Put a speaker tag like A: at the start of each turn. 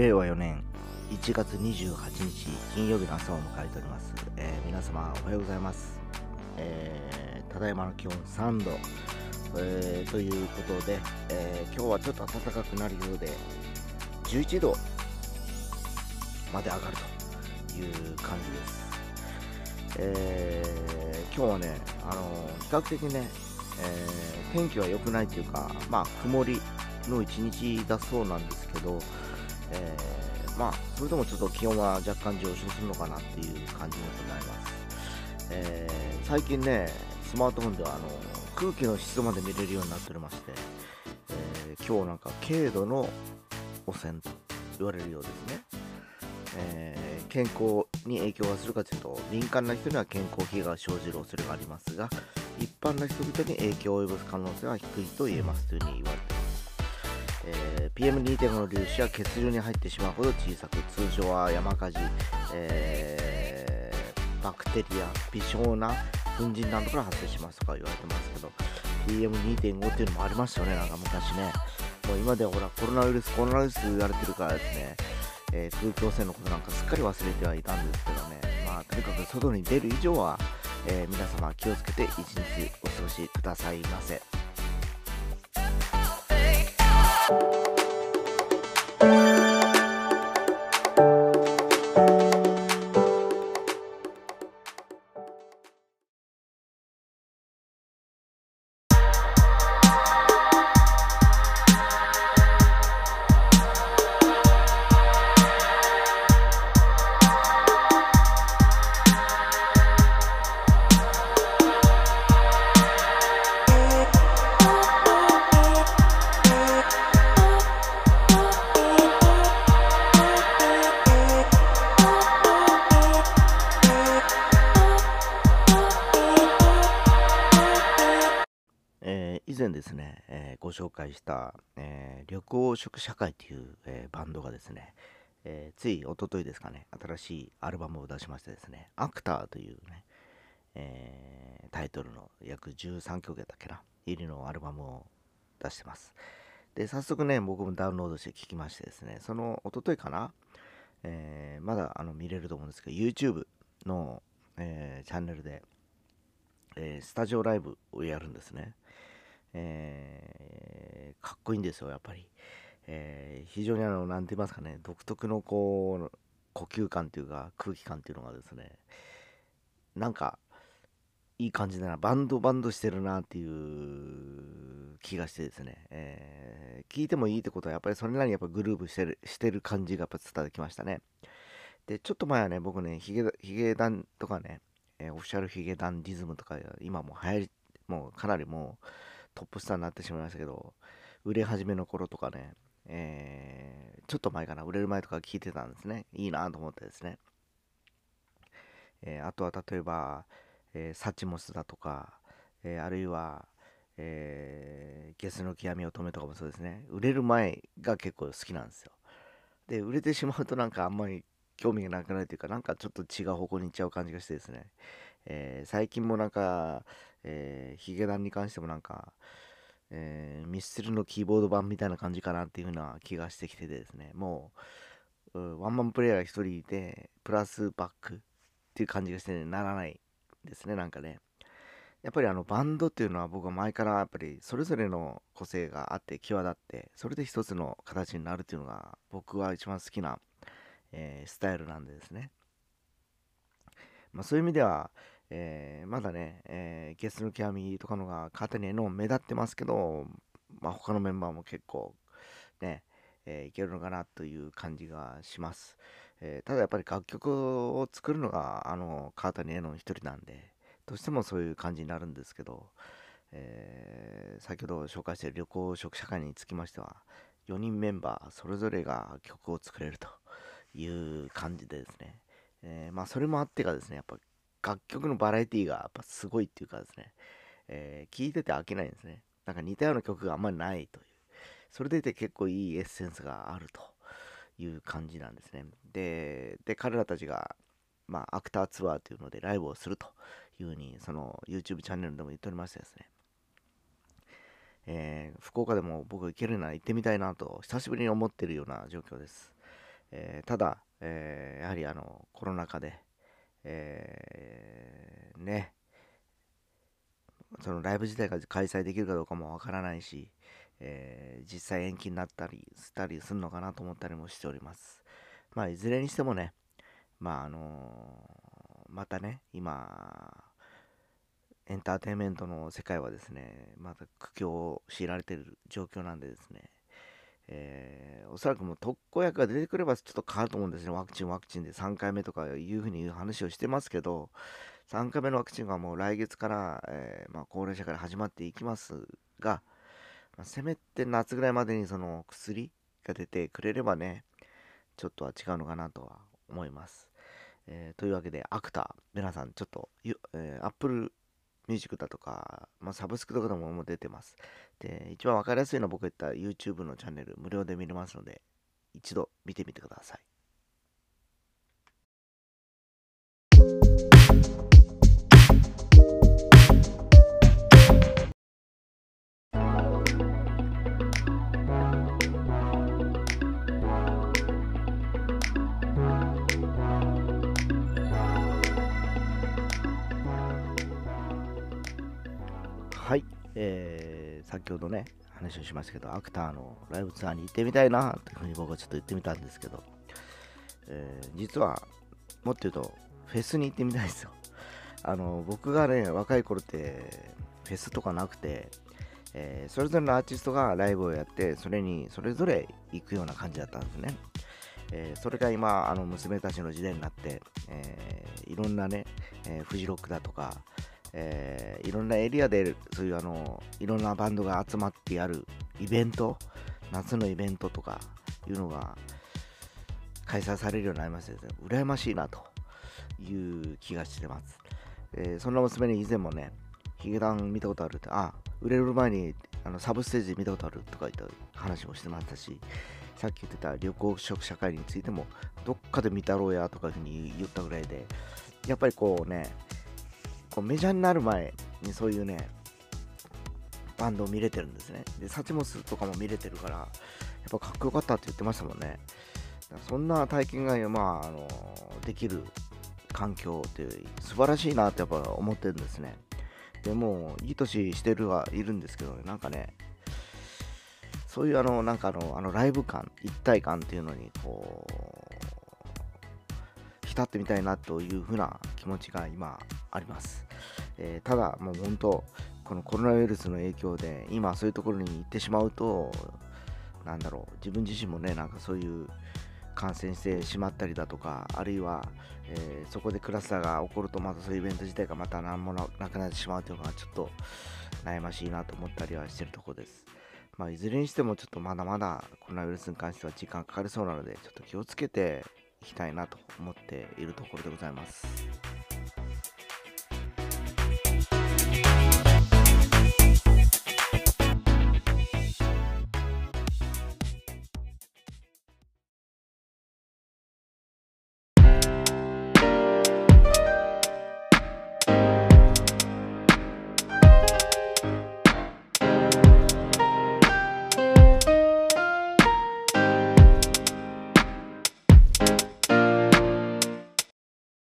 A: 令和4年1月28日金曜日の朝を迎えております、えー皆様おはようございます、えーただいまの気温3度、えーということで、えー今日はちょっと暖かくなるようで11度まで上がるという感じです、えー今日はね、あの比較的ね、えー天気は良くないというか、まあ、曇りの一日だそうなんですけど、えーまあ、それでもちょっと気温は若干上昇するのかなっていう感じでございます。えー最近ね、スマートフォンではあの空気の湿度まで見れるようになっておりまして、えー今日なんか軽度の汚染と言われるようですね。えー健康に影響がするかというと敏感な人には健康被害が生じる恐れがありますが一般の人々に影響を及ぼす可能性は低いと言えますというふうに言われて、えー PM2.5 の粒子は血流に入ってしまうほど小さく通常は山火事、えーバクテリア微小な粉塵などから発生しますとか言われてますけど PM2.5 っていうのもありましたよね。なんか昔ね。もう今ではほらコロナウイルスコロナウイルス言われてるからですね。えー空気汚染のことなんかすっかり忘れてはいたんですけどね、まあ、とにかく外に出る以上は、え皆様気をつけて一日お過ごしくださいませ。前ですね、えーご紹介した、えー旅行食社会という、えーバンドがですね、えつい一昨日ですかね、新しいアルバムを出しましてですね、アクターというね、えタイトルの約13曲やったっけな、入りのアルバムを出してます。で、早速ね、僕もダウンロードして聴きましてですね、その一昨日かな、えまだあの見れると思うんですけど、YouTube の、えーチャンネルで、えスタジオライブをやるんですね。えーかっこいいんですよ、やっぱり。えー非常にあの、なんて言いますかね、独特のこう、呼吸感というか、空気感っていうのがですね、なんか、いい感じだな、バンドバンドしてるなっていう気がしてですね、えー聞いてもいいってことは、やっぱりそれなりにやっぱグルーブしてるしてる感じがやっぱ伝わってきましたね。で、ちょっと前はね、僕ね、ヒゲヒゲダンとかね、えーオフィシャルヒゲダンディズムとか、今もう流行り、もうかなりもうトップスターになってしまいましたけど、売れ始めの頃とかね、えーちょっと前かな、売れる前とか聞いてたんですね。いいなと思ってですね。えーあとは例えば、えーサチモスだとか、えーあるいは、えーゲスの極みを止めとかもそうですね。売れる前が結構好きなんですよ。で、売れてしまうとなんかあんまり興味がなくなるというか、なんかちょっと違う方向に行っちゃう感じがしてですね。えー最近もなんか、えーヒゲダンに関してもなんか、えーミスチルのキーボード版みたいな感じかなっていう風な気がしてきててですね、もう、ワンマンプレイヤーが一人いて、プラスバックっていう感じがして、ね、ならないですね、なんかね。やっぱりあのバンドっていうのは僕は前からやっぱりそれぞれの個性があって際立ってそれで一つの形になるっていうのが僕は一番好きな、えースタイルなんでですね。まあ、そういう意味では、えーまだね、えーゲスの極みとかのが肩にの目立ってますけど、まあ、他のメンバーも結構ね、えーいけるのかなという感じがします。えーただやっぱり楽曲を作るのがあの川谷絵音一人なんでどうしてもそういう感じになるんですけど、えー先ほど紹介した旅行食社会につきましては4人メンバーそれぞれが曲を作れるという感じでですね、えまあそれもあってかですねやっぱ楽曲のバラエティがやっぱすごいっていうかですね、えー聞いてて飽きないんですね。なんか似たような曲があんまりないという。それでいて結構いいエッセンスがあるという感じなんですね。でで彼らたちがまあ、アクターツアーというのでライブをするというふうに、その YouTube チャンネルでも言っておりましてですね、えー福岡でも僕行けるなら行ってみたいなと、久しぶりに思ってるような状況です。えー、ただ、えー、やはりあのコロナ禍で、えー、ねそのライブ自体が開催できるかどうかもわからないし、えー、実際延期になったりしたりするのかなと思ったりもしております。まあ、いずれにしてもね、まあ、あのー、またね、今、エンターテインメントの世界はですね、また苦境を強いられている状況なんでですね、えー、そらくもう特効薬が出てくればちょっと変わると思うんですね。ワクチン、ワクチンで3回目とかいうふうに言う話をしてますけど、3回目のワクチンがもう来月から、えー、まあ、高齢者から始まっていきますが、まあ、せめて夏ぐらいまでにその薬が出てくれればね、ちょっとは違うのかなとは思います。えー、というわけで、アクター、皆さんちょっと、えー、Apple ミュージックだとか、まあ、サブスクとかでももう出てます。で、一番わかりやすいのは僕言った YouTube のチャンネル、無料で見れますので、一度見てみてください。はい、えー、先ほどね、話をしましたけど、アクターのライブツアーに行ってみたいなというふうに僕はちょっと言ってみたんですけど、えー、実は、もっと言うと、フェスに行ってみたいですよ。あの、僕がね、若い頃って、フェスとかなくて、えー、それぞれのアーティストがライブをやって、それにそれぞれ行くような感じだったんですね。えー、それが今、あの娘たちの時代になって、えー、いろんなね、え、フジロックだとか、えー、いろんなエリアでそういうあのいろんなバンドが集まってやるイベント夏のイベントとかいうのが開催されるようになりましてですね羨ましいなという気がしてます、えー、そんな娘に以前もねヒゲダン見たことあるってあ売れる前にあのサブステージ見たことあるとか言った話もしてましたしさっき言ってた旅行食社会についてもどっかで見たろうやとかいうふうに言ったぐらいでやっぱりこうねこうメジャーになる前にそういうね、バンドを見れてるんですね。で、サチモスとかも見れてるから、やっぱかっこよかったって言ってましたもんね。そんな体験が、まあ、あのできる環境って素晴らしいなってやっぱ思ってるんですね。でもいい年してるはいるんですけど、なんかね、そういうあの、なんかあの、あのライブ感、一体感っていうのに、こう、浸ってみたいなというふうな気持ちが今あります。えー、ただ、もう本当、このコロナウイルスの影響で、今そういうところに行ってしまうと、なんだろう、自分自身もね、なんかそういう感染してしまったりだとか、あるいは、えー、そこでクラスターが起こると、またそういうイベント自体がまた何もなくなってしまうというのが、ちょっと悩ましいなと思ったりはしてるとこです。まあ、いずれにしても、ちょっとまだまだコロナウイルスに関しては時間かかりそうなので、ちょっと気をつけていきたいなと思っているところでございます。